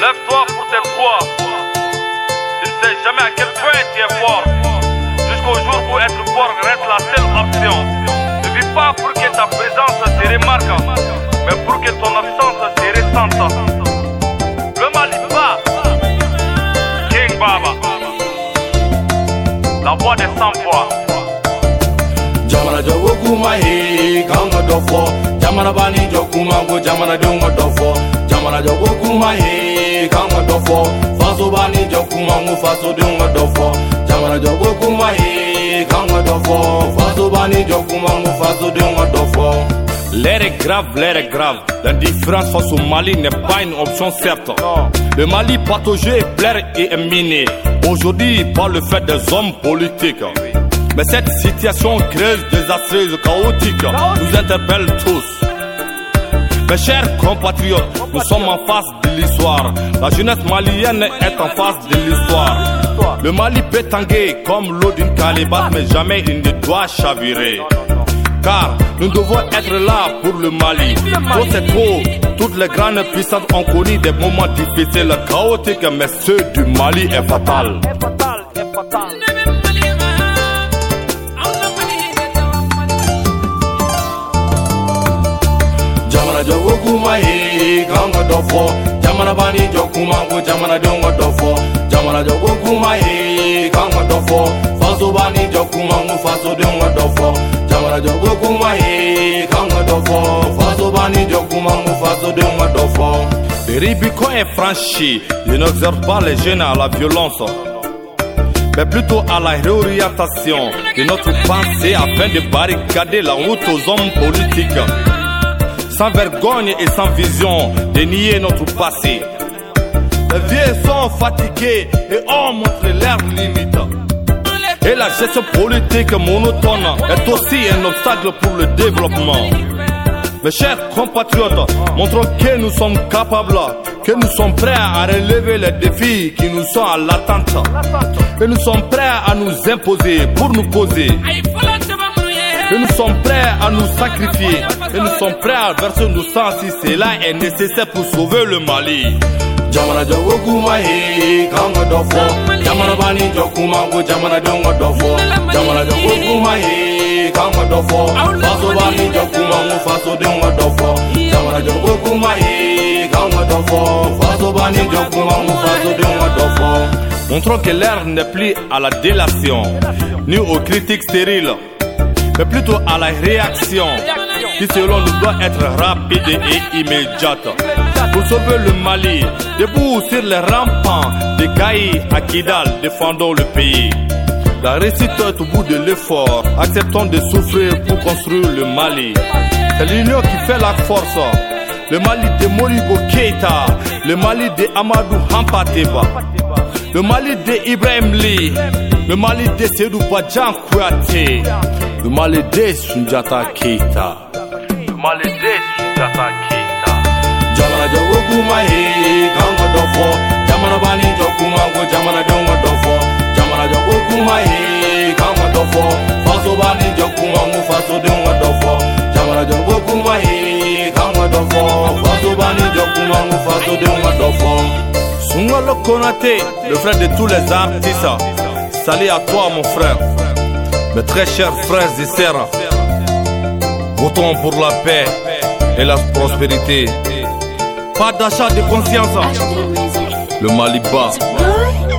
Lève-toi pour tes droits. Tu ne sais jamais à quel point tu es fort. Jusqu'au jour où être fort reste la seule option. Ne vis pas pour que ta présence se remarque, mais pour que ton absence se ressente. Le Mali bat. King Baba. La voix des sans-voix. jamana jogo kuma he kan ka dɔ fɔ jamana bani L'air est grave, l'air est grave. La différence face au Mali n'est pas une option certes. Le Mali patauger, plaire et est miné. Aujourd'hui, par le fait des hommes politiques. Mais cette situation creuse, désastreuse, chaotique, nous interpelle tous. Mes chers compatriotes, nous sommes en face de l'histoire. La jeunesse malienne est en face de l'histoire. Le Mali peut tanguer comme l'eau d'une calebasse, mais jamais il ne doit chavirer. Car nous devons être là pour le Mali. Trop c'est trop. Toutes les grandes puissances ont connu des moments difficiles, chaotiques, mais ceux du Mali est fatal. Jogo kuma he kan ka dɔ fɔ jamana bani jɔ kuma ko jamanadenw ka dɔ fɔ jamana jogo kuma he kan ka dɔ fɔ faso bani jɔ kuma ko fasodenw ka dɔ fɔ jamana kuma he kan ka dɔ fɔ faso bani jɔ kuma ko fasodenw ka dɔ fɔ Le Rubicon est franchi. Je n'exhorte pas les jeunes à la violence, mais plutôt à la réorientation de notre pensée afin de barricader la route aux hommes politiques. Sans vergogne et sans vision de nier notre passé. Les vieux sont fatigués et ont montré leurs limites. Et la gestion politique monotone est aussi un obstacle pour le développement. Mes chers compatriotes, montrons que nous sommes capables, que nous sommes prêts à relever les défis qui nous sont à l'attente. Que nous sommes prêts à nous imposer pour nous poser. Que nous sommes prêts à nous sacrifier. Que nous sommes prêts à verser nos sangs si cela est nécessaire pour sauver le Mali. jamana jogo kuma he kan ka dɔ fɔ jamana bani jɔ kuma ko jamanadenw ka dɔ fɔ jamana jogo kuma he kan ka dɔ fɔ faso bani jɔ kuma ko fasodenw ka dɔ fɔ jamana jogo kuma he kan ka dɔ fɔ faso bani jɔ kuma ko fasodenw ka dɔ fɔ Montrons que l'ère n'est plus à la délation, ni aux critiques stériles, mais plutôt à la réaction, qui selon nous doit être rapide et immédiate. Pour sauver le Mali, debout sur les rampants de Gaï à Kidal, défendons le pays. La réussite est au bout de l'effort, acceptons de souffrir pour construire le Mali. C'est l'union qui fait la force. Le Mali de Moribo Keita, le Mali de Amadou Hampateba, le Mali de Ibrahim Lee, le Mali de Sedou Badjan Kouyaté, le Mali de Sunjata Keita, le Mali de Sunjata Keita. jamana jogo kuma he kan ka dɔ fɔ jamana bani jɔ kuma ko jamanadenw ka dɔ fɔ jamana jogo kuma he kan ka dɔ fɔ faso bani jɔ kuma ko fasodenw ka dɔ fɔ jamana jogo kuma he kan ka dɔ fɔ faso bani jɔ kuma ko fasodenw ka dɔ fɔ Sungalo Konate, le frère de tous les artistes. Salut à toi, mon frère. Mes très chers frères et sœurs. Votons pour la paix et la prospérité. Pas d'achat de conscience. Le Mali bat. Boy,